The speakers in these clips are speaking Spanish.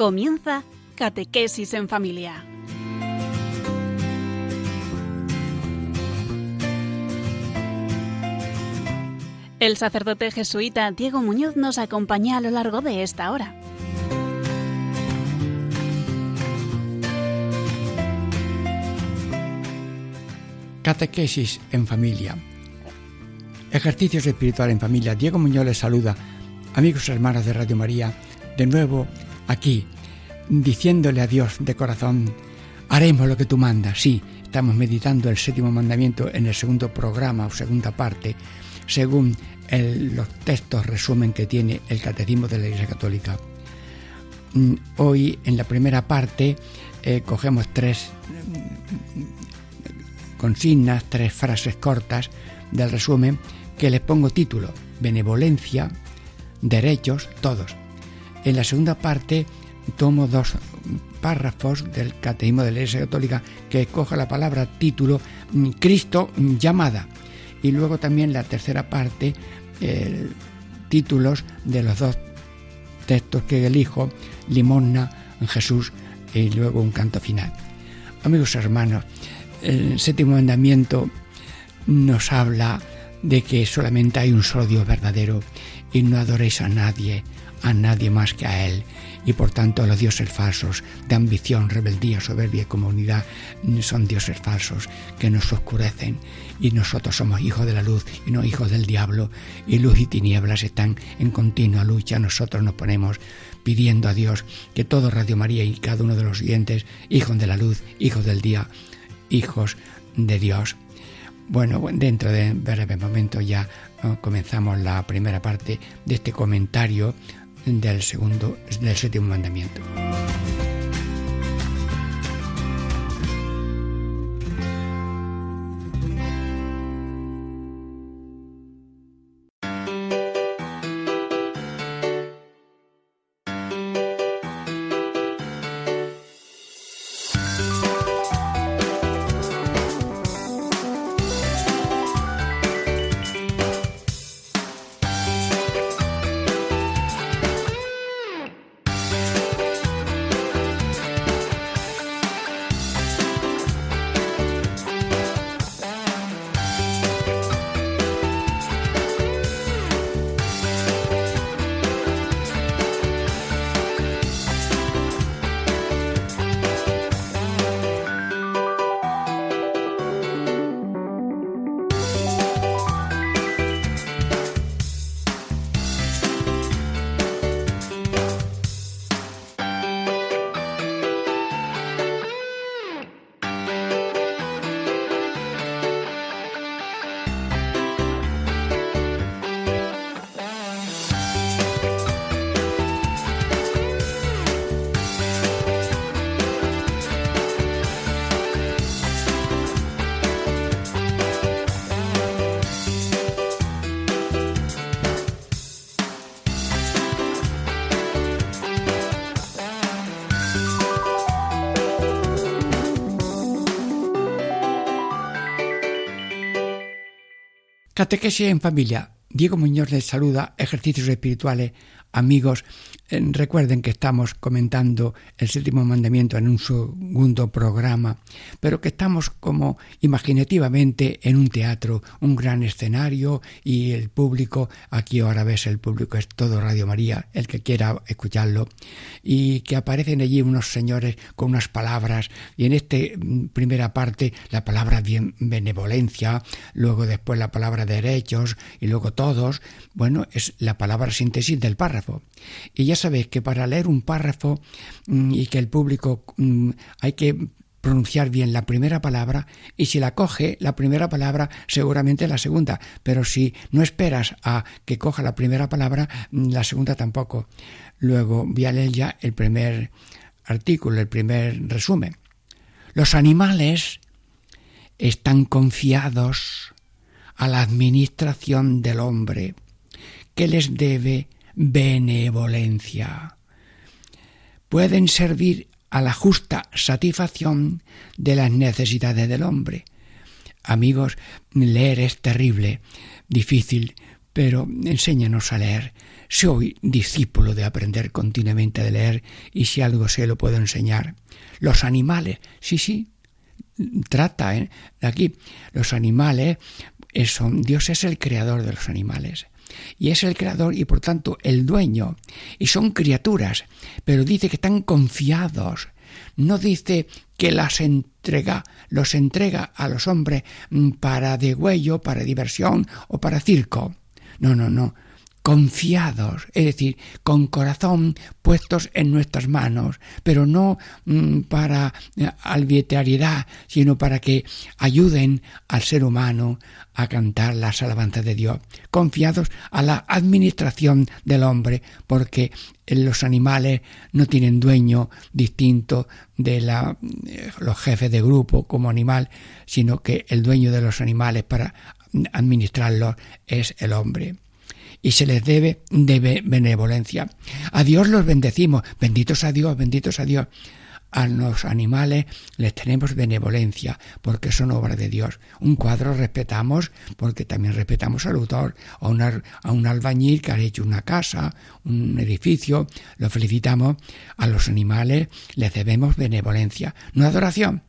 Comienza Catequesis en Familia. El sacerdote jesuita Diego Muñoz nos acompaña a lo largo de esta hora. Catequesis en familia. Ejercicios espirituales en familia. Diego Muñoz les saluda, amigos y hermanos de Radio María, de nuevo aquí, diciéndole a Dios de corazón, haremos lo que tú mandas. Sí, estamos meditando el séptimo mandamiento en el segundo programa o segunda parte, según los textos resumen que tiene el Catecismo de la Iglesia Católica. Mm, hoy, en la primera parte, eh, cogemos tres mm, consignas, tres frases cortas del resumen que les pongo título, benevolencia, derechos, todos. En la segunda parte tomo dos párrafos del Catecismo de la Iglesia Católica que escoge la palabra título mm, Cristo llamada. Y luego también la tercera parte, títulos de los dos textos que elijo, Limosna, Jesús y luego un canto final. Amigos hermanos, el séptimo mandamiento nos habla de que solamente hay un solo Dios verdadero y no adoréis a nadie, a nadie más que a Él. Y por tanto los dioses falsos de ambición, rebeldía, soberbia y comunidad son dioses falsos que nos oscurecen y nosotros somos hijos de la luz y no hijos del diablo y luz y tinieblas están en continua lucha. Nosotros nos ponemos pidiendo a Dios que todo Radio María y cada uno de los siguientes, hijos de la luz, hijos del día, hijos de Dios. Bueno, dentro de breve momento ya comenzamos la primera parte de este comentario del segundo, del séptimo mandamiento. Catequesis en familia. Diego Muñoz les saluda, ejercicios espirituales, amigos. Recuerden que estamos comentando el séptimo mandamiento en un segundo programa, pero que estamos como imaginativamente en un teatro, un gran escenario y el público, aquí ahora ves el público, es todo Radio María, el que quiera escucharlo, y que aparecen allí unos señores con unas palabras, y en esta mm, primera parte la palabra bien benevolencia, luego después la palabra derechos, y luego todos, bueno, es la palabra síntesis del párrafo. Y ya sabéis que para leer un párrafo mm, y que el público mm, hay que pronunciar bien la primera palabra y si la coge la primera palabra seguramente la segunda, pero si no esperas a que coja la primera palabra mm, la segunda tampoco. Luego voy a leer ya el primer artículo, el primer resumen. Los animales están confiados a la administración del hombre, que les debe benevolencia. Pueden servir a la justa satisfacción de las necesidades del hombre. Amigos, leer es terrible, difícil, pero enséñanos a leer. Soy discípulo de aprender continuamente de leer y si algo sé lo puedo enseñar. Los animales, sí, sí, trata ¿eh? aquí. Los animales son, Dios es el creador de los animales. Y es el creador y por tanto el dueño. Y son criaturas, pero dice que están confiados. No dice que las entrega, los entrega a los hombres mm, para degüello, para diversión o para circo. No, no, no confiados, es decir, con corazón puestos en nuestras manos, pero no mm, para eh, arbitrariedad, sino para que ayuden al ser humano a cantar las alabanzas de Dios, confiados a la administración del hombre, porque los animales no tienen dueño distinto de la, eh, los jefes de grupo como animal, sino que el dueño de los animales para administrarlos es el hombre y se les debe de benevolencia. A Dios los bendecimos, benditos a Dios, benditos a Dios. A los animales les tenemos benevolencia porque son obra de Dios. Un cuadro respetamos porque también respetamos al autor, a, a un albañil que ha hecho una casa, un edificio, lo felicitamos. A los animales les debemos benevolencia, no adoración.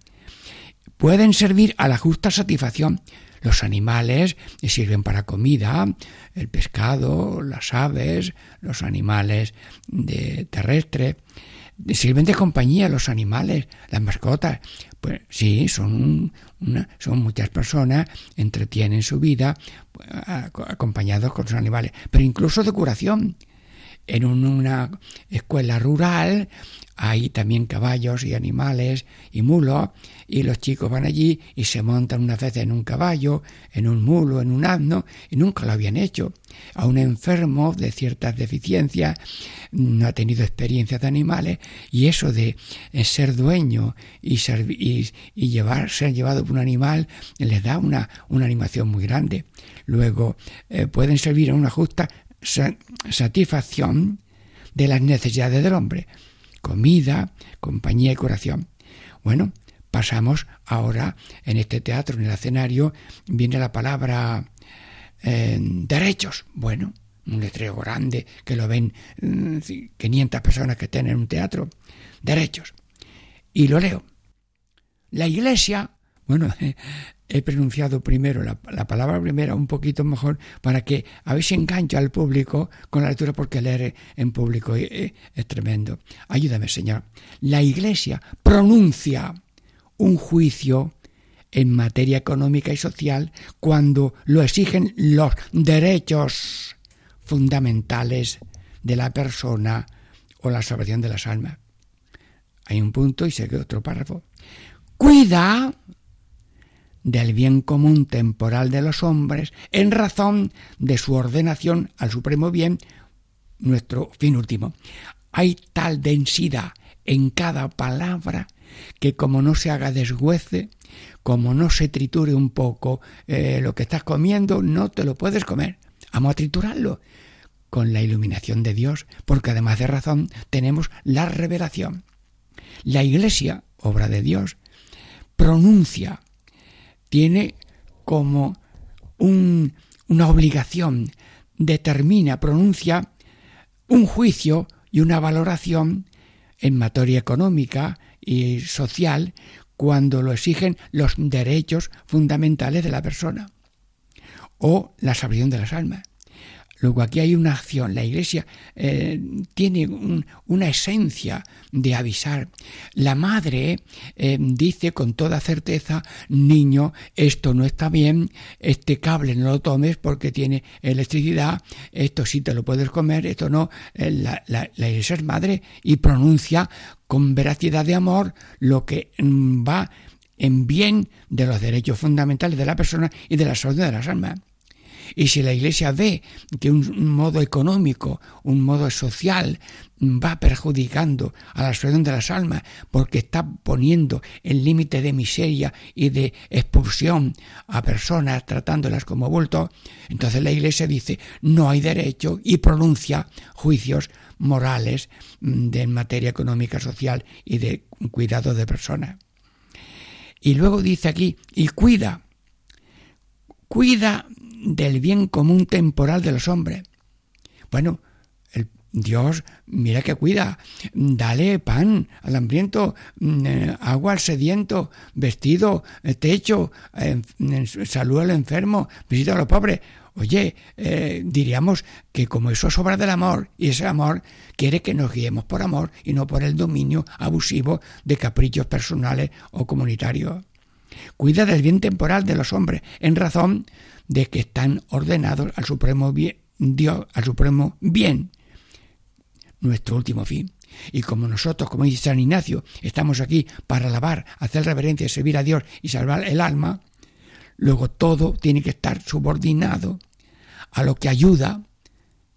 Pueden servir a la justa satisfacción los animales sirven para comida, el pescado, las aves, los animales de sirven de compañía los animales, las mascotas. Pues sí, son, son muchas personas, entretienen su vida pues, acompañados con los animales, pero incluso de curación. En una escuela rural hay también caballos y animales y mulos, y los chicos van allí y se montan una vez en un caballo, en un mulo, en un asno, y nunca lo habían hecho. A un enfermo de ciertas deficiencias no ha tenido experiencias de animales, y eso de eh, ser dueño y, ser, y, llevar, ser llevado por un animal les da una, una animación muy grande. Luego eh, pueden servir a una justa satisfacción de las necesidades del hombre comida, compañía y curación. Bueno, pasamos ahora en este teatro, en el escenario, viene la palabra eh, derechos. Bueno, un letrero grande que lo ven 500 mm, personas que tienen un teatro. Derechos. Y lo leo. La iglesia, bueno, he pronunciado primero la, palabra primera un poquito mejor para que a si engancha al público con la lectura porque leer en público es, tremendo. Ayúdame, Señor. La Iglesia pronuncia un juicio en materia económica y social cuando lo exigen los derechos fundamentales de la persona o la salvación de las almas. Hay un punto y sigue otro párrafo. Cuida del bien común temporal de los hombres en razón de su ordenación al supremo bien, nuestro fin último. Hay tal densidad en cada palabra que como no se haga desguece, como no se triture un poco eh, lo que estás comiendo, no te lo puedes comer. Vamos a triturarlo con la iluminación de Dios, porque además de razón tenemos la revelación. La Iglesia, obra de Dios, pronuncia tiene como una obligación, determina, pronuncia un juicio y una valoración en materia económica y social cuando lo exigen los derechos fundamentales de la persona o la salvación de las almas. Luego aquí hay una acción. La Iglesia eh, tiene una esencia de avisar. La madre eh, dice con toda certeza, niño, esto no está bien, este cable no lo tomes porque tiene electricidad, esto sí te lo puedes comer, esto no. Eh, la, la Iglesia es madre y pronuncia con veracidad de amor lo que mm, va en bien de los derechos fundamentales de la persona y de la salud de las almas. Y si la Iglesia ve que un modo económico, un modo social va perjudicando a la salud de las almas porque está poniendo el límite de miseria y de expulsión a personas tratándolas como bulto, entonces la Iglesia dice no hay derecho y pronuncia juicios morales mm, de materia económica, social y de cuidado de personas. Y luego dice aquí, y cuida, cuida del bien común temporal de los hombres. Bueno, el Dios, mira que cuida, dale pan al hambriento, mm, eh, agua al sediento, vestido, eh, techo, salud al enfermo, visita a los pobres. Oye, eh, diríamos que como eso es obra del amor, y ese amor quiere que nos guiemos por amor y no por el dominio abusivo de caprichos personales o comunitarios. Cuida del bien temporal de los hombres, en razón de que están ordenados al supremo bien, Dios, al supremo bien, nuestro último fin. Y como nosotros, como dice San Ignacio, estamos aquí para alabar, hacer reverencia, servir a Dios y salvar el alma, luego todo tiene que estar subordinado a lo que ayuda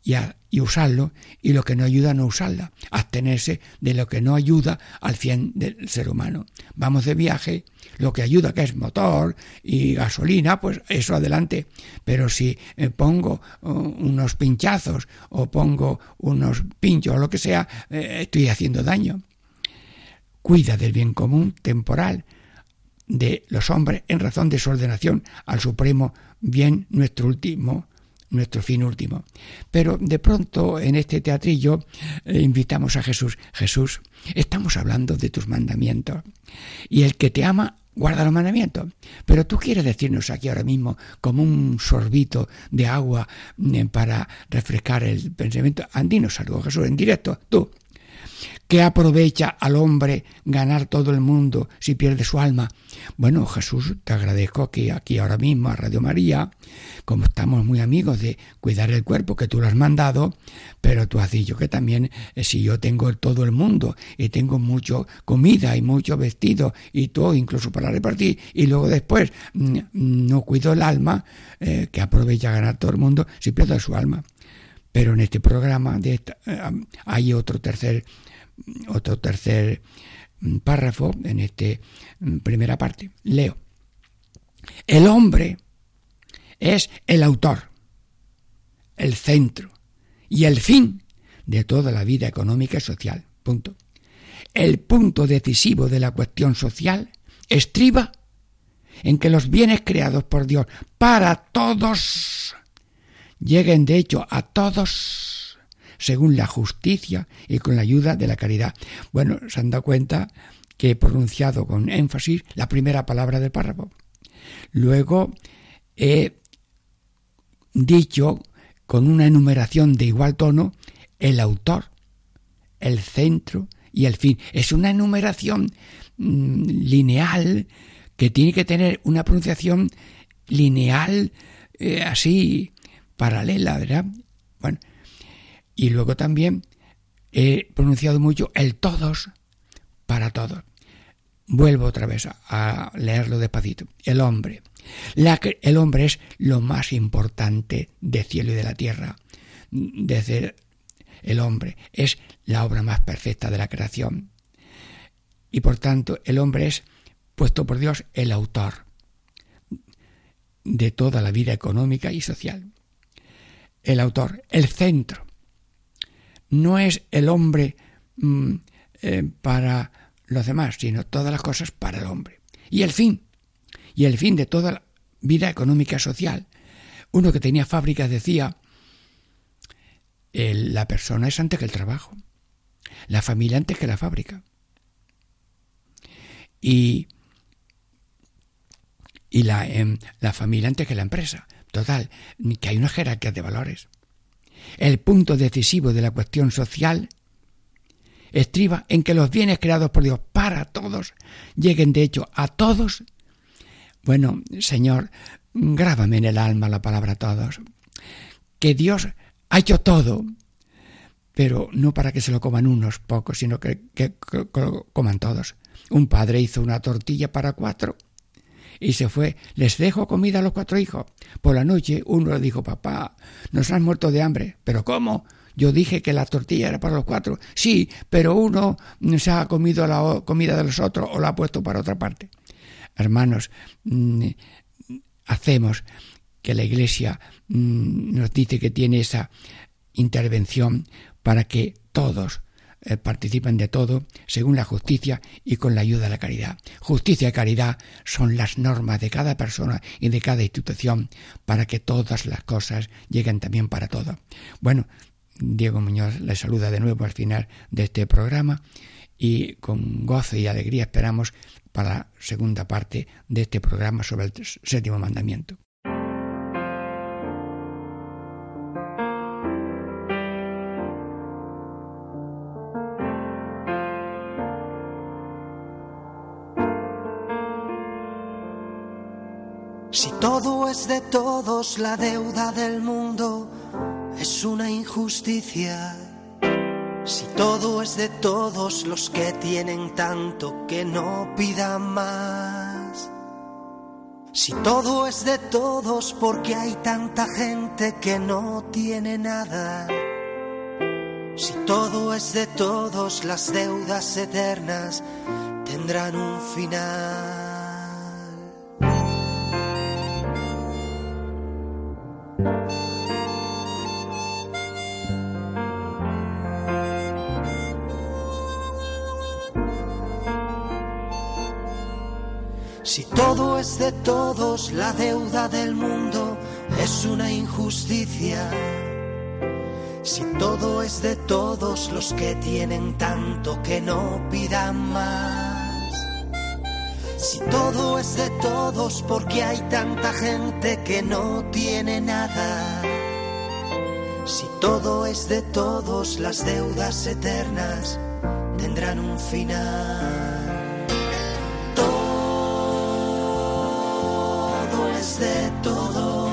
y, y usarlo, y lo que no ayuda no usarla, abstenerse de lo que no ayuda al fin del ser humano. Vamos de viaje, lo que ayuda que es motor y gasolina, pues eso adelante. Pero si eh, pongo uh, unos pinchazos o pongo unos pinchos o lo que sea, eh, estoy haciendo daño. Cuida del bien común temporal de los hombres en razón de su ordenación al supremo bien nuestro último nuestro fin último. Pero de pronto en este teatrillo eh, invitamos a Jesús. Jesús, estamos hablando de tus mandamientos. Y el que te ama guarda los mandamientos. Pero tú quieres decirnos aquí ahora mismo, como un sorbito de agua eh, para refrescar el pensamiento. Andinos algo, Jesús, en directo, tú. ¿Qué aprovecha al hombre ganar todo el mundo si pierde su alma? Bueno, Jesús, te agradezco que aquí ahora mismo a Radio María, como estamos muy amigos de cuidar el cuerpo que tú lo has mandado, pero tú has dicho que también eh, si yo tengo todo el mundo y tengo mucho comida y mucho vestido y todo incluso para repartir y luego después mm, no cuido el alma, eh, que aprovecha ganar todo el mundo si pierdo su alma. Pero en este programa de eh, hay otro tercer otro tercer mm, párrafo en esta mm, primera parte. Leo. El hombre es el autor, el centro y el fin de toda la vida económica y social. Punto. El punto decisivo de la cuestión social estriba en que los bienes creados por Dios para todos lleguen de hecho a todos según la justicia y con la ayuda de la caridad. Bueno, se han dado cuenta que he pronunciado con énfasis la primera palabra del párrafo. Luego he dicho con una enumeración de igual tono el autor, el centro y el fin. Es una enumeración mm, lineal que tiene que tener una pronunciación lineal eh, así paralela, ¿verdad? Bueno, y luego también he pronunciado mucho el todos para todos. Vuelvo otra vez a leerlo despacito. El hombre. el hombre es lo más importante del cielo y de la tierra. Desde el hombre es la obra más perfecta de la creación. Y por tanto, el hombre es, puesto por Dios, el autor de toda la vida económica y social. El autor, el centro no es el hombre mm, eh, para los demás, sino todas las cosas para el hombre. Y el fin, y el fin de toda la vida económica social. Uno que tenía fábricas decía, la persona es antes que el trabajo, la familia antes que la fábrica. Y, y la, em, la familia antes que la empresa. Total, que hay una jerarquía de valores. El punto decisivo de la cuestión social estriba en que los bienes creados por Dios para todos lleguen de hecho a todos. Bueno, Señor, grábame en el alma la palabra todos. Que Dios ha hecho todo, pero no para que se lo coman unos pocos, sino que, que, lo coman todos. Un padre hizo una tortilla para cuatro y se fue. Les dejo comida a los cuatro hijos. Por la noche uno le dijo, papá, nos han muerto de hambre. ¿Pero cómo? Yo dije que la tortilla era para los cuatro. Sí, pero uno se ha comido la comida de los otros o la ha puesto para otra parte. Hermanos, mm, hacemos que la Iglesia mm, nos dice que tiene esa intervención para que todos eh, participan de todo según la justicia y con la ayuda de la caridad. Justicia y caridad son las normas de cada persona y de cada institución para que todas las cosas lleguen también para todos. Bueno, Diego Muñoz les saluda de nuevo al final de este programa y con gozo y alegría esperamos para la segunda parte de este programa sobre el séptimo mandamiento. Si todo es de todos, la deuda del mundo es una injusticia. Si todo es de todos los que tienen tanto que no pidan más. Si todo es de todos porque hay tanta gente que no tiene nada. Si todo es de todos, las deudas eternas tendrán un final. Si todo es de todos, la deuda del mundo es una injusticia. Si todo es de todos los que tienen tanto que no pidan más. Si todo es de todos porque hay tanta gente que no tiene nada. Si todo es de todos, las deudas eternas tendrán un final. De todos. Todo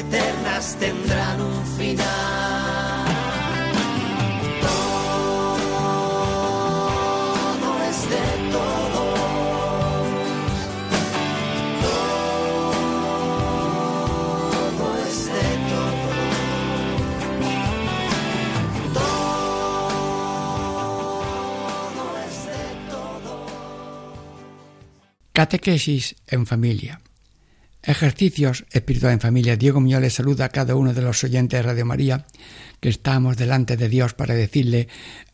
eternas tendrán un final. Todo es de todos. Todo es de todos. Todo es de todos. Catequesis en familia. Ejercicios espirituales en familia. Diego Muñoz saluda a cada uno de los oyentes de Radio María, que estamos delante de Dios para decirle,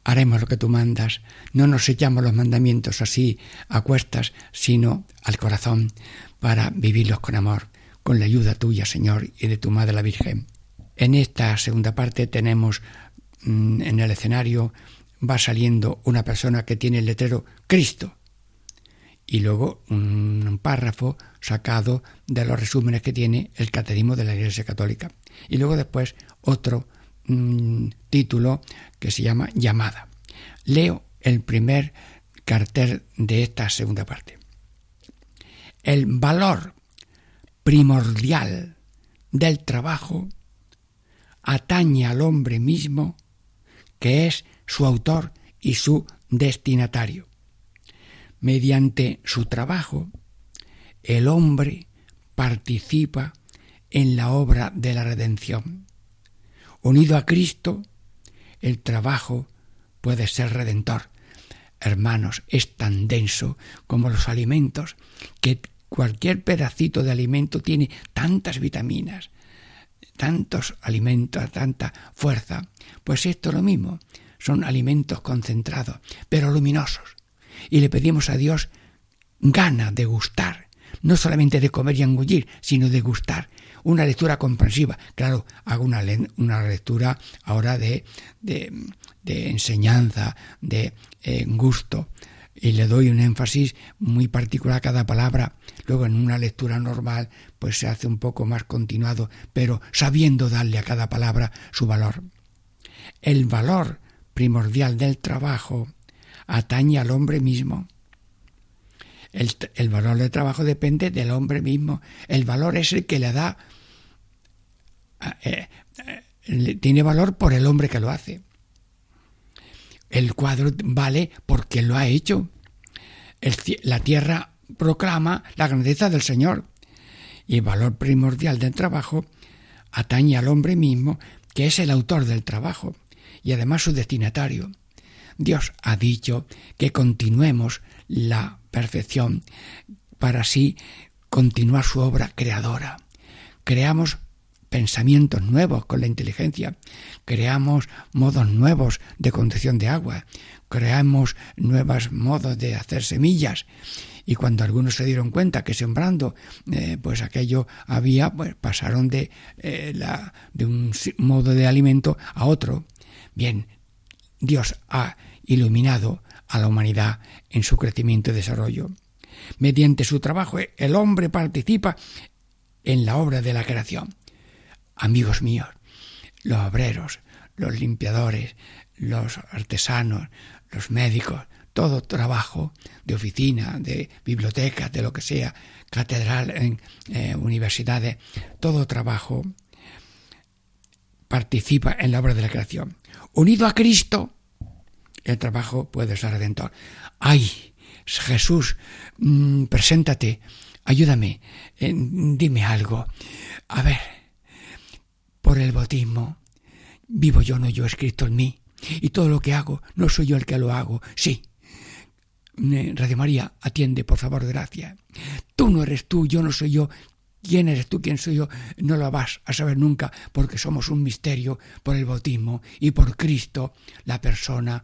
haremos lo que tú mandas. No nos echamos los mandamientos así a cuestas, sino al corazón, para vivirlos con amor, con la ayuda tuya, Señor, y de tu Madre la Virgen. En esta segunda parte tenemos mm, en el escenario, va saliendo una persona que tiene el letrero Cristo y luego un párrafo sacado de los resúmenes que tiene el Catecismo de la Iglesia Católica. Y luego después otro mm, título que se llama Llamada. Leo el primer cartel de esta segunda parte. El valor primordial del trabajo atañe al hombre mismo, que es su autor y su destinatario mediante su trabajo, el hombre participa en la obra de la redención. Unido a Cristo, el trabajo puede ser redentor. Hermanos, es tan denso como los alimentos que cualquier pedacito de alimento tiene tantas vitaminas, tantos alimentos, tanta fuerza. Pues esto es lo mismo, son alimentos concentrados, pero luminosos y le pedimos a Dios gana de gustar, no solamente de comer y engullir, sino de gustar. Una lectura comprensiva. Claro, hago una, una lectura ahora de, de, de enseñanza, de eh, gusto, y le doy un énfasis muy particular a cada palabra. Luego en una lectura normal pues se hace un poco más continuado, pero sabiendo darle a cada palabra su valor. el valor primordial del trabajo atañe al hombre mismo. El, valor del trabajo depende del hombre mismo. El valor es el que le da, eh, eh, tiene valor por el hombre que lo hace. El cuadro vale porque lo ha hecho. la tierra proclama la grandeza del Señor. Y el valor primordial del trabajo atañe al hombre mismo, que es el autor del trabajo y además su destinatario. Dios ha dicho que continuemos la perfección para así continuar su obra creadora. Creamos pensamientos nuevos con la inteligencia, creamos modos nuevos de conducción de agua, creamos nuevos modos de hacer semillas. Y cuando algunos se dieron cuenta que sembrando, eh, pues aquello había, pues pasaron de, eh, la, de un modo de alimento a otro. Bien, Dios ha iluminado a la humanidad en su crecimiento y desarrollo. Mediante su trabajo el hombre participa en la obra de la creación. Amigos míos, los obreros, los limpiadores, los artesanos, los médicos, todo trabajo de oficina, de biblioteca, de lo que sea, catedral, en eh, universidades, todo trabajo participa en la obra de la creación. Unido a Cristo, el trabajo puede ser redentor. ¡Ay! Jesús, mm, preséntate, ayúdame, eh, dime algo. A ver, por el bautismo, vivo yo, no yo, es Cristo en mí. Y todo lo que hago, no soy yo el que lo hago, sí. Eh, Radio María, atiende, por favor, gracia. Tú no eres tú, yo no soy yo, quién eres tú, quién soy yo, no lo vas a saber nunca porque somos un misterio por el bautismo y por Cristo, la persona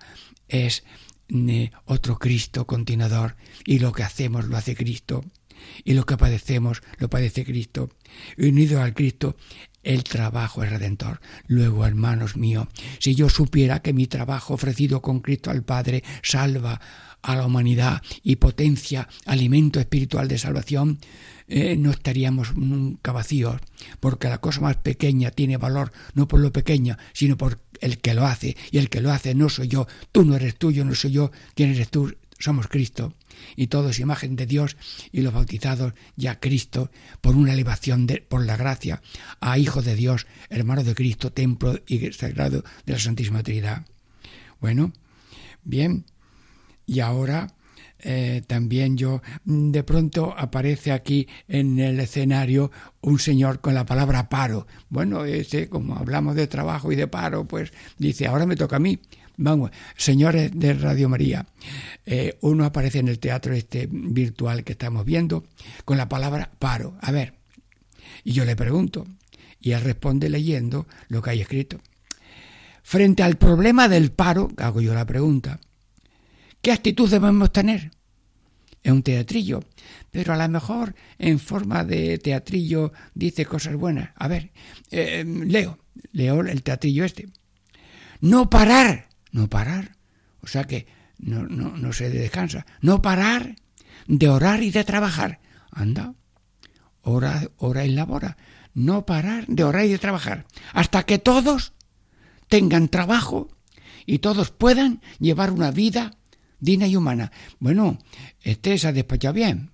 es eh, otro Cristo continuador y lo que hacemos lo hace Cristo y lo que padecemos lo padece Cristo. Unido al Cristo, el trabajo es redentor. Luego, hermanos míos, si yo supiera que mi trabajo ofrecido con Cristo al Padre salva a la humanidad y potencia alimento espiritual de salvación, eh, no estaríamos nunca vacíos, porque la cosa más pequeña tiene valor no por lo pequeña, sino por el que lo hace, y el que lo hace no soy yo, tú no eres tú, no soy yo, ¿quién eres tú? Somos Cristo, y todos imagen de Dios, y los bautizados ya Cristo, por una elevación de, por la gracia, a Hijo de Dios, hermano de Cristo, templo y sagrado de la Santísima Trinidad. Bueno, bien, y ahora eh, también yo mm, de pronto aparece aquí en el escenario un señor con la palabra paro. Bueno, ese, como hablamos de trabajo y de paro, pues dice, ahora me toca a mí. Vamos, señores de Radio María, eh, uno aparece en el teatro este virtual que estamos viendo con la palabra paro. A ver, y yo le pregunto, y él responde leyendo lo que hay escrito. Frente al problema del paro, hago yo la pregunta, ¿Qué actitud debemos tener? Es un teatrillo, pero a lo mejor en forma de teatrillo dice cosas buenas. A ver, eh, leo, leo el teatrillo este. No parar, no parar. O sea que no, no, no se descansa. No parar de orar y de trabajar. Anda, ora, ora y labora. No parar de orar y de trabajar. Hasta que todos tengan trabajo y todos puedan llevar una vida digna y humana. Bueno, este se ha despachado bien.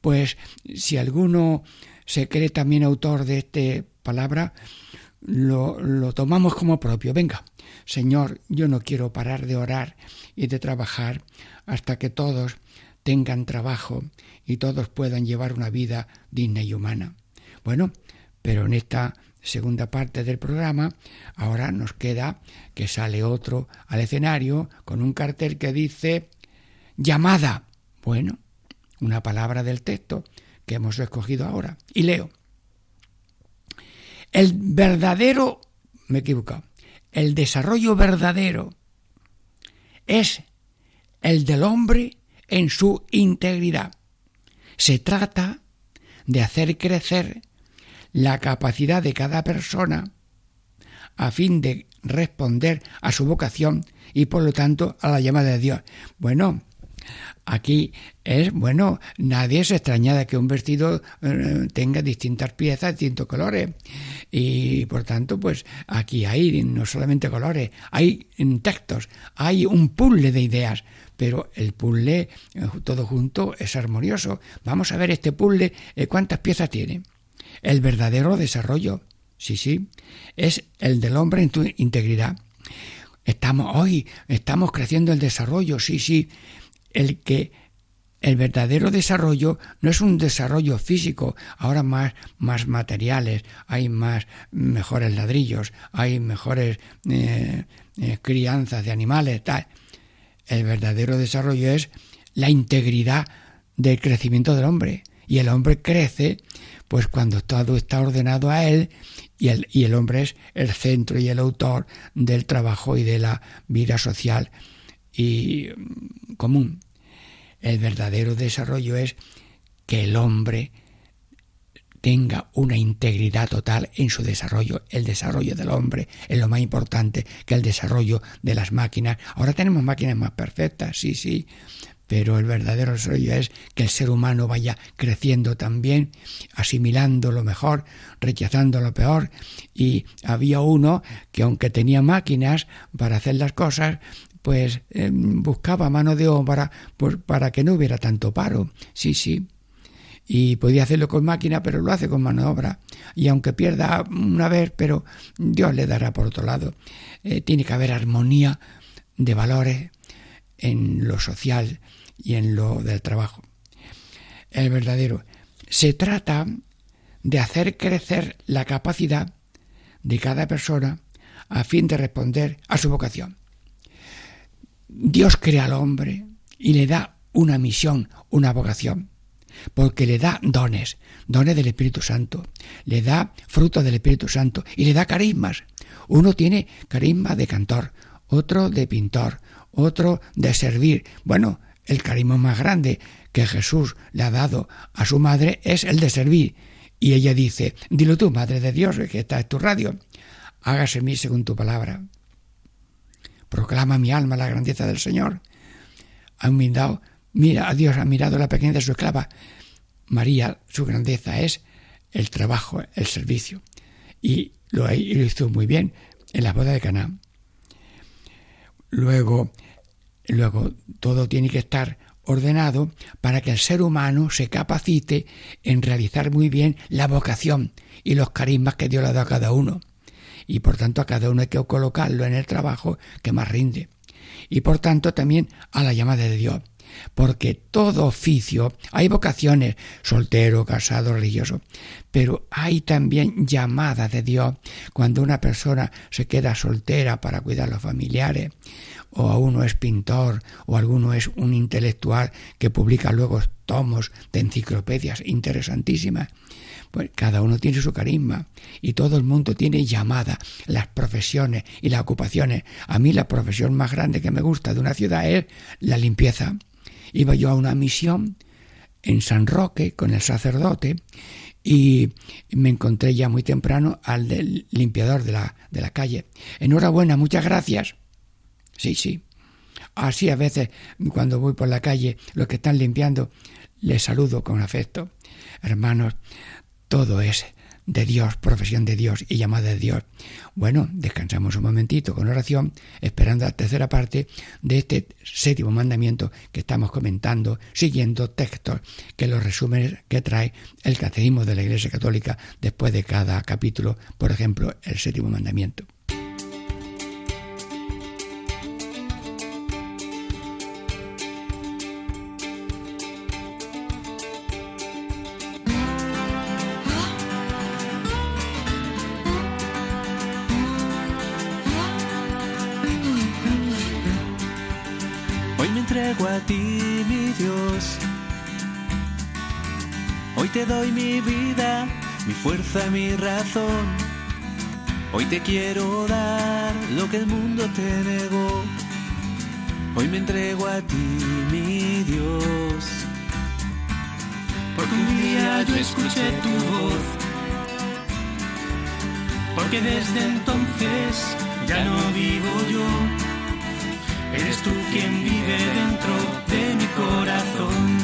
Pues si alguno se cree también autor de esta palabra, lo, lo tomamos como propio. Venga, Señor, yo no quiero parar de orar y de trabajar hasta que todos tengan trabajo y todos puedan llevar una vida digna y humana. Bueno, pero en esta segunda parte del programa, ahora nos queda que sale otro al escenario con un cartel que dice llamada. Bueno, una palabra del texto que hemos escogido ahora. Y leo. El verdadero, me he equivocado, el desarrollo verdadero es el del hombre en su integridad. Se trata de hacer crecer la capacidad de cada persona a fin de responder a su vocación y por lo tanto a la llamada de Dios. Bueno, Aquí es, bueno, nadie se extraña de que un vestido eh, tenga distintas piezas, distintos colores. Y por tanto, pues aquí hay no solamente colores, hay textos, hay un puzzle de ideas. Pero el puzzle eh, todo junto es armonioso. Vamos a ver este puzzle, eh, ¿cuántas piezas tiene? El verdadero desarrollo, sí, sí, es el del hombre en tu integridad. Estamos hoy, estamos creciendo el desarrollo, sí, sí. El que el verdadero desarrollo no es un desarrollo físico, ahora más, más materiales, hay más mejores ladrillos, hay mejores eh, eh, crianzas de animales, tal. El verdadero desarrollo es la integridad del crecimiento del hombre. Y el hombre crece, pues cuando todo está ordenado a él y el, y el hombre es el centro y el autor del trabajo y de la vida social y mm, común. El verdadero desarrollo es que el hombre tenga una integridad total en su desarrollo. El desarrollo del hombre es lo más importante que el desarrollo de las máquinas. Ahora tenemos máquinas más perfectas, sí, sí, pero el verdadero desarrollo es que el ser humano vaya creciendo también, asimilando lo mejor, rechazando lo peor. Y había uno que aunque tenía máquinas para hacer las cosas, pues em, buscaba mano de obra pues, para que no hubiera tanto paro. Sí, sí. Y podía hacerlo con máquina, pero lo hace con mano de obra. Y aunque pierda una vez, pero Dios le dará por otro lado. Eh, tiene que haber armonía de valores en lo social y en lo del trabajo. El verdadero. Se trata de hacer crecer la capacidad de cada persona a fin de responder a su vocación. Dios crea al hombre y le da una misión, una vocación, porque le da dones, dones del Espíritu Santo, le da fruto del Espíritu Santo y le da carismas. Uno tiene carisma de cantor, otro de pintor, otro de servir. Bueno, el carisma más grande que Jesús le ha dado a su madre es el de servir. Y ella dice, dilo tú, Madre de Dios, que está en tu radio, hágase mí según tu palabra. Proclama mi alma la grandeza del Señor. Ha mira, a Dios ha mirado la pequeñez de su esclava. María, su grandeza es el trabajo, el servicio. Y lo, hizo muy bien en la boda de Caná. Luego, luego, todo tiene que estar ordenado para que el ser humano se capacite en realizar muy bien la vocación y los carismas que Dios le ha dado a cada uno y por tanto a cada uno hay que colocarlo en el trabajo que más rinde. Y por tanto también a la llamada de Dios. Porque todo oficio, hay vocaciones, soltero, casado, religioso, pero hay también llamada de Dios cuando una persona se queda soltera para cuidar a los familiares, o a uno es pintor, o alguno es un intelectual que publica luego tomos de enciclopedias interesantísimas. Pues cada uno tiene su carisma y todo el mundo tiene llamada, las profesiones y las ocupaciones. A mí la profesión más grande que me gusta de una ciudad es la limpieza. Iba yo a una misión en San Roque con el sacerdote y me encontré ya muy temprano al del limpiador de la, de la calle. Enhorabuena, muchas gracias. Sí, sí. Así a veces cuando voy por la calle, los que están limpiando, les saludo con afecto. Hermanos, todo es de Dios, profesión de Dios y llamada de Dios. Bueno, descansamos un momentito con oración, esperando la tercera parte de este séptimo mandamiento que estamos comentando, siguiendo textos que los resumen que trae el Catecismo de la Iglesia Católica después de cada capítulo, por ejemplo, el séptimo mandamiento. Doy mi vida, mi fuerza, mi razón. Hoy te quiero dar lo que el mundo te negó. Hoy me entrego a ti, mi Dios. Porque un día yo escuché tu voz. Porque desde entonces ya no vivo yo Eres tú quien vive dentro de mi corazón.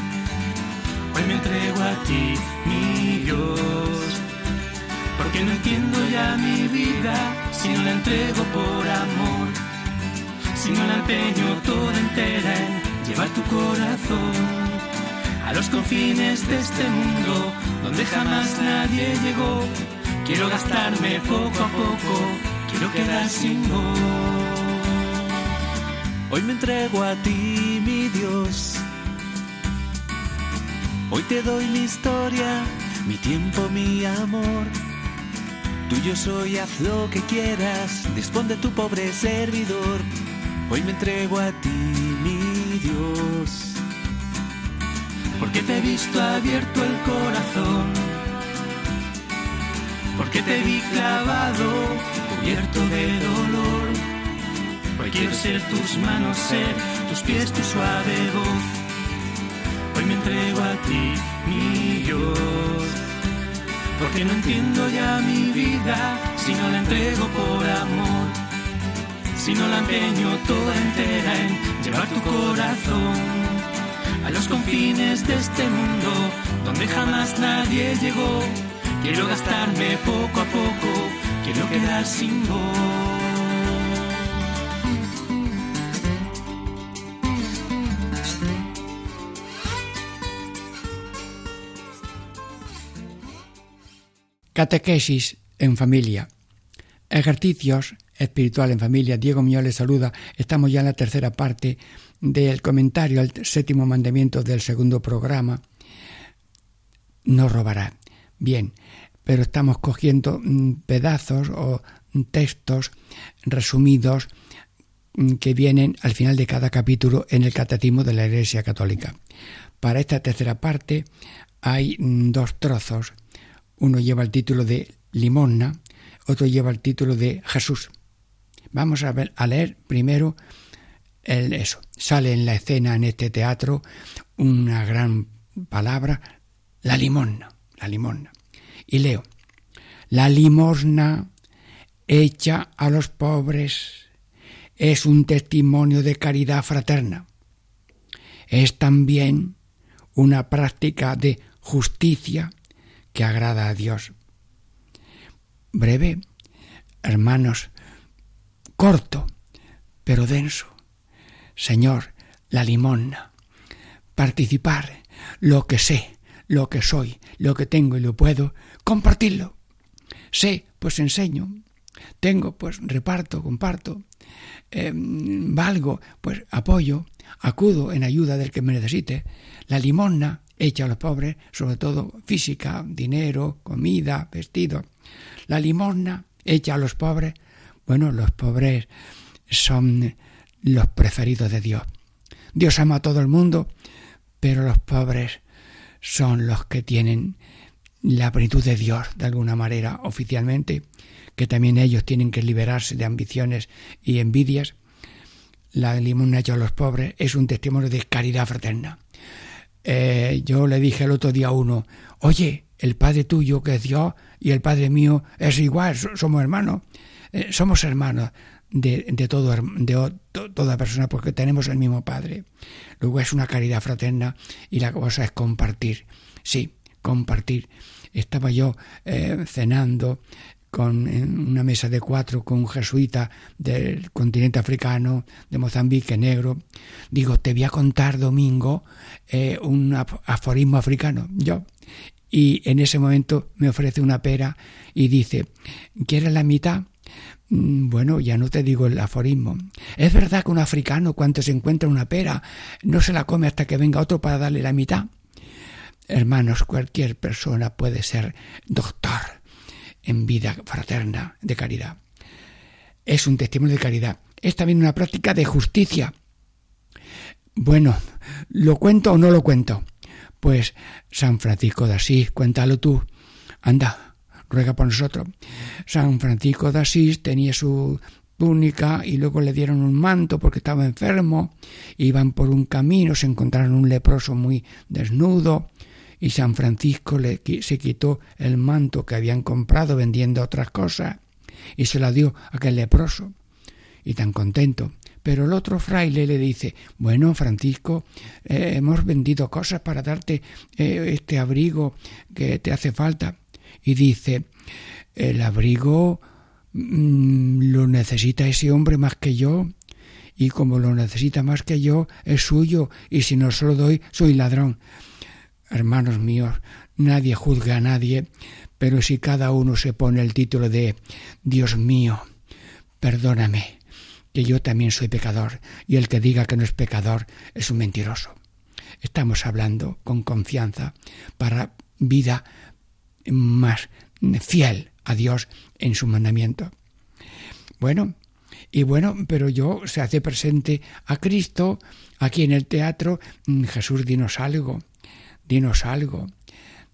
Me entrego a ti, mi Dios. Porque no entiendo ya mi vida si no la entrego por amor. Si no la empeño toda entera en llevar tu corazón a los confines de este mundo donde jamás nadie llegó. Quiero gastarme poco a poco, quiero quedar sin voz. Hoy me entrego a ti, Hoy te doy mi historia, mi tiempo, mi amor. Tuyo soy, haz lo que quieras, dispón tu pobre servidor. Hoy me entrego a ti, mi Dios porque te he visto abierto el corazón, porque te vi clavado, cubierto de dolor. Hoy quiero ser tus manos, ser tus pies, tu suave voz. Entrego a ti, mi Dios, porque no entiendo ya mi vida si no la entrego por amor. Si no la empeño toda entera en llevar tu corazón a los confines de este mundo donde jamás nadie llegó. Quiero gastarme poco a poco, quiero quedar sin voz. Catequesis en familia. Ejercicios espiritual en familia. Diego Muñoz les saluda. Estamos ya en la tercera parte del comentario al séptimo mandamiento del segundo programa, no robará. Bien, pero estamos cogiendo mm, pedazos o textos resumidos mm, que vienen al final de cada capítulo en el Catecismo de la Iglesia Católica. Para esta tercera parte hay mm, dos trozos. Uno lleva el título de Limosna, otro lleva el título de Jesús. Vamos a, leer primero el, eso. Sale en la escena en este teatro una gran palabra, la limosna, la. Y leo, la limosna hecha a los pobres es un testimonio de caridad fraterna. Es también una práctica de justicia agrada a Dios. Breve, hermanos, corto, pero denso. Señor, la limosna, participar, lo que sé, lo que soy, lo que tengo y lo puedo, compartirlo. Sé, pues enseño. Tengo, pues reparto, comparto. Em, valgo, pues apoyo, acudo en ayuda del que me necesite. La limosna hecha a los pobres, sobre todo física, dinero, comida, vestido. La limosna hecha a los pobres, bueno, los pobres son los preferidos de Dios. Dios ama a todo el mundo, pero los pobres son los que tienen la plenitud de Dios, de alguna manera, oficialmente, que también ellos tienen que liberarse de ambiciones y envidias. La limosna hecha a los pobres es un testimonio de caridad fraterna. Eh, yo le dije el otro día a uno, oye, el Padre tuyo que es Dios y el Padre mío es igual, somos hermanos, eh, somos hermanos de, de, todo, de toda persona porque tenemos el mismo Padre. Luego es una caridad fraterna y la cosa es compartir. Sí, compartir. Estaba yo eh, cenando con una mesa de cuatro con un jesuita del continente africano, de Mozambique, negro. Digo, te voy a contar, Domingo, eh, un aforismo africano. Yo. Y en ese momento me ofrece una pera y dice, ¿quieres la mitad? Mm, bueno, ya no te digo el aforismo. Es verdad que un africano cuando se encuentra una pera no se la come hasta que venga otro para darle la mitad. Hermanos, cualquier persona puede ser doctor en vida fraterna de caridad. Es un testimonio de caridad. Es también una práctica de justicia. Bueno, ¿lo cuento o no lo cuento? Pues San Francisco de Asís, cuéntalo tú. Anda, ruega por nosotros. San Francisco de Asís tenía su túnica y luego le dieron un manto porque estaba enfermo. Iban por un camino, se encontraron un leproso muy desnudo y San Francisco le, se quitó el manto que habían comprado vendiendo otras cosas y se la dio a aquel leproso. Y tan contento. Pero el otro fraile le dice, bueno, Francisco, eh, hemos vendido cosas para darte eh, este abrigo que te hace falta. Y dice, el abrigo mm, lo necesita ese hombre más que yo, y como lo necesita más que yo, es suyo, y si no se lo doy, soy ladrón. Hermanos míos, nadie juzga a nadie, pero si cada uno se pone el título de Dios mío, perdóname, que yo también soy pecador, y el que diga que no es pecador es un mentiroso. Estamos hablando con confianza para vida más fiel a Dios en su mandamiento. Bueno, y bueno, pero yo se hace presente a Cristo aquí en el teatro. Mm, Jesús, dinos algo, dinos algo.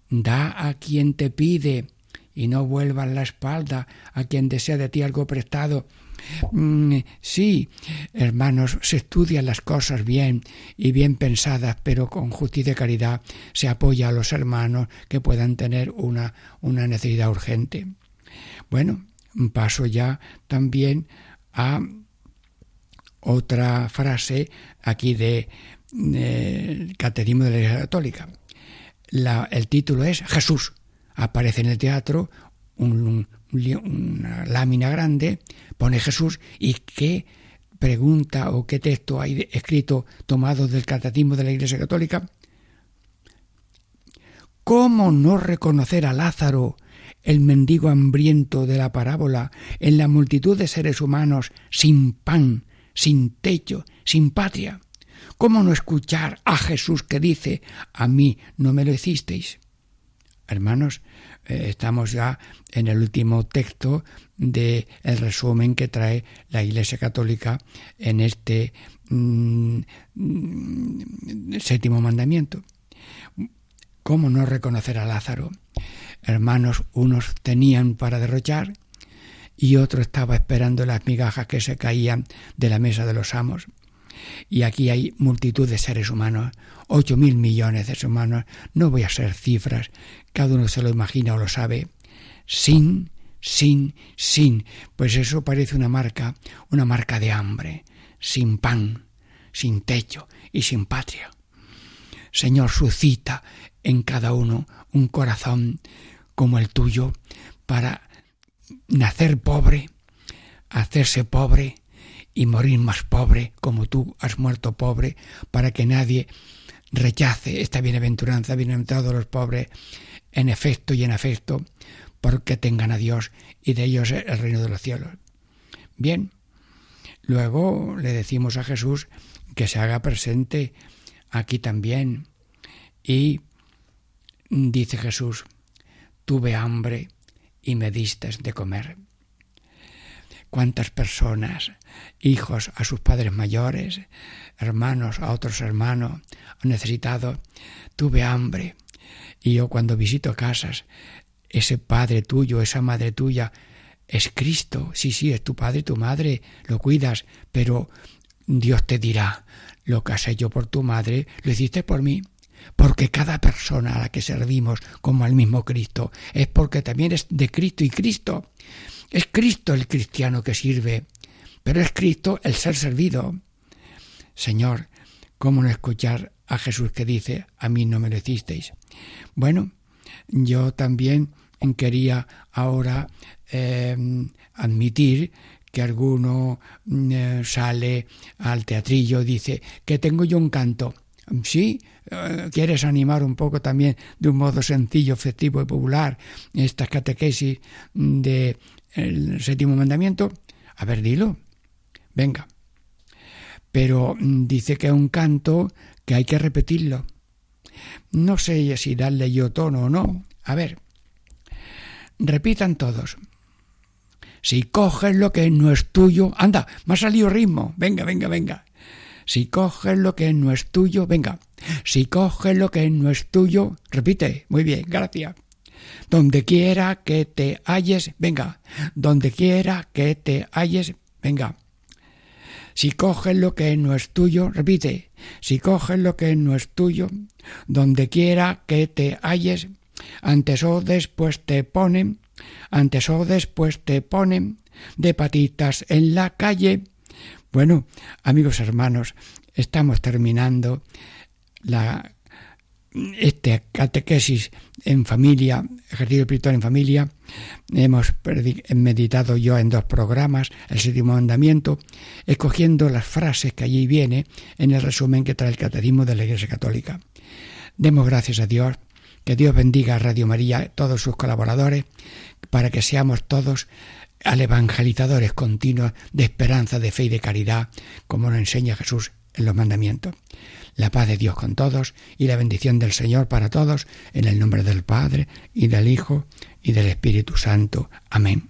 Da a quien te pide y no vuelvas la espalda a quien desea de ti algo prestado. Mm, sí, hermanos, se estudian las cosas bien y bien pensadas, pero con justicia y caridad se apoya a los hermanos que puedan tener una, una necesidad urgente. Bueno, paso ya también a otra frase aquí de, del Catecismo de la Iglesia Católica. El título es Jesús. Aparece en el teatro una lámina grande, pone Jesús y qué pregunta o qué texto hay escrito tomado del Catecismo de la Iglesia Católica. ¿Cómo no reconocer a Lázaro el mendigo hambriento de la parábola, en la multitud de seres humanos sin pan, sin techo, sin patria? ¿Cómo no escuchar a Jesús que dice, a mí no me lo hicisteis? Hermanos, eh, estamos ya en el último texto del el resumen que trae la Iglesia Católica en este mm, mm, séptimo mandamiento. ¿Cómo no reconocer a Lázaro? hermanos, unos tenían para derrochar y otro estaba esperando las migajas que se caían de la mesa de los amos. Y aquí hay multitud de seres humanos, ocho mil millones de seres humanos, no voy a ser cifras, cada uno se lo imagina o lo sabe, sin, sin, sin, pues eso parece una marca, una marca de hambre, sin pan, sin techo y sin patria. Señor, suscita en cada uno un corazón como el tuyo para nacer pobre, hacerse pobre y morir más pobre como tú has muerto pobre, para que nadie rechace esta bienaventuranza, bienaventurados los pobres, en efecto y en afecto, porque tengan a Dios y de ellos el reino de los cielos. Bien, luego le decimos a Jesús que se haga presente aquí también y dice Jesús, tuve hambre y me diste de comer. ¿Cuántas personas, hijos a sus padres mayores, hermanos a otros hermanos, han necesitado? Tuve hambre. Y yo cuando visito casas, ese padre tuyo, esa madre tuya, es Cristo. Sí, sí, es tu padre, tu madre, lo cuidas, pero Dios te dirá, lo que has hecho por tu madre, lo hiciste por mí porque cada persona a la que servimos como al mismo Cristo es porque también es de Cristo y Cristo. Es Cristo el cristiano que sirve, pero es Cristo el ser servido. Señor, ¿cómo no escuchar a Jesús que dice, a mí no me lo hicisteis? Bueno, yo también quería ahora em, admitir que alguno mm, sale al teatrillo y dice que tengo yo un canto. Sí, eh, quieres animar un poco también de un modo sencillo, efectivo y popular esta catequesis del el séptimo mandamiento, a ver, dilo. Venga. Pero mm, dice que es un canto que hay que repetirlo. No sé si darle yo tono o no. A ver. Repitan todos. Si coges lo que no es tuyo, anda, me ha salido ritmo. Venga, venga, venga. Si coges lo que no es tuyo, venga. Si coges lo que no es tuyo, repite. Muy bien, gracias. Donde quiera que te halles, venga. Donde quiera que te halles, venga. Si coges lo que no es tuyo, repite. Si coges lo que no es tuyo, donde quiera que te halles, antes o después te ponen, antes o después te ponen de patitas en la calle, Bueno, amigos hermanos, estamos terminando la este catequesis en familia, ejercicio espiritual en familia, hemos meditado yo en dos programas, el séptimo mandamiento, escogiendo las frases que allí viene en el resumen que trae el catecismo de la Iglesia Católica. Demos gracias a Dios, que Dios bendiga a Radio María, todos sus colaboradores, para que seamos todos al evangelizadores continuos de esperanza, de fe y de caridad, como nos enseña Jesús en los mandamientos. La paz de Dios con todos y la bendición del Señor para todos, en el nombre del Padre y del Hijo y del Espíritu Santo. Amén.